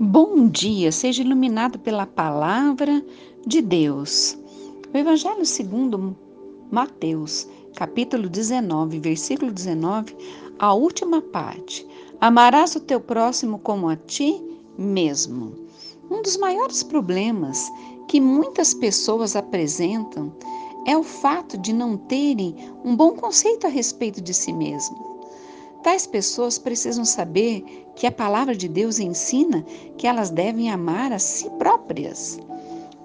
Bom dia, seja iluminado pela palavra de Deus. O Evangelho segundo Mateus, capítulo 19, versículo 19, a última parte. Amarás o teu próximo como a ti mesmo. Um dos maiores problemas que muitas pessoas apresentam é o fato de não terem um bom conceito a respeito de si mesmo. Tais pessoas precisam saber que a palavra de Deus ensina que elas devem amar a si próprias.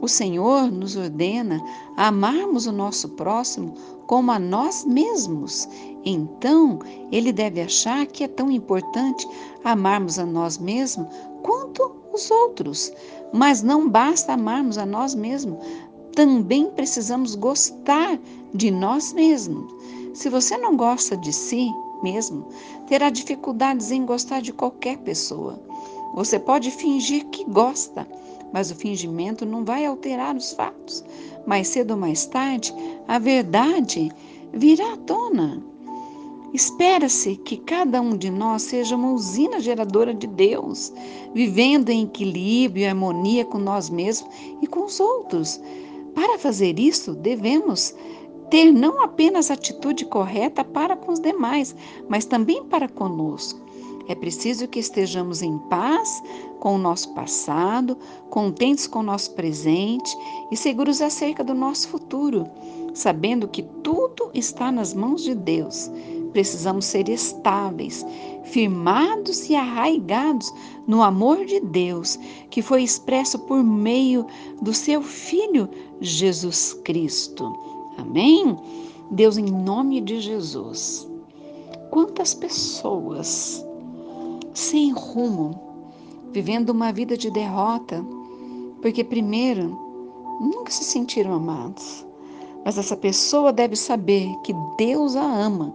O Senhor nos ordena a amarmos o nosso próximo como a nós mesmos. Então, ele deve achar que é tão importante amarmos a nós mesmos quanto os outros. Mas não basta amarmos a nós mesmos, também precisamos gostar de nós mesmos. Se você não gosta de si, mesmo, terá dificuldades em gostar de qualquer pessoa. Você pode fingir que gosta, mas o fingimento não vai alterar os fatos. Mais cedo ou mais tarde, a verdade virá à tona. Espera-se que cada um de nós seja uma usina geradora de Deus, vivendo em equilíbrio e harmonia com nós mesmos e com os outros. Para fazer isso, devemos ter não apenas atitude correta para com os demais, mas também para conosco. É preciso que estejamos em paz com o nosso passado, contentes com o nosso presente e seguros acerca do nosso futuro, sabendo que tudo está nas mãos de Deus. Precisamos ser estáveis, firmados e arraigados no amor de Deus, que foi expresso por meio do seu Filho Jesus Cristo. Amém? Deus, em nome de Jesus. Quantas pessoas sem rumo, vivendo uma vida de derrota, porque, primeiro, nunca se sentiram amados. Mas essa pessoa deve saber que Deus a ama.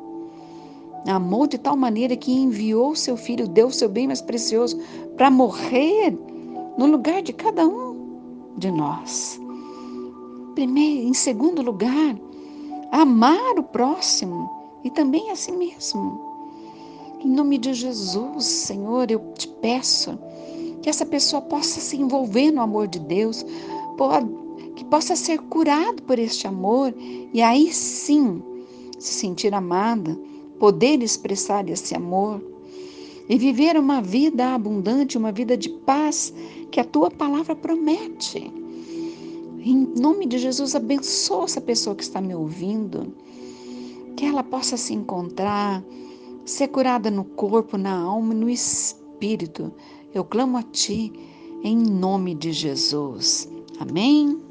Amou de tal maneira que enviou seu filho, deu seu bem mais precioso, para morrer no lugar de cada um de nós primeiro, em segundo lugar, amar o próximo e também a si mesmo. Em nome de Jesus, Senhor, eu te peço que essa pessoa possa se envolver no amor de Deus, que possa ser curado por este amor e aí sim se sentir amada, poder expressar esse amor e viver uma vida abundante, uma vida de paz que a tua palavra promete. Em nome de Jesus, abençoa essa pessoa que está me ouvindo, que ela possa se encontrar, ser curada no corpo, na alma e no espírito. Eu clamo a Ti em nome de Jesus. Amém.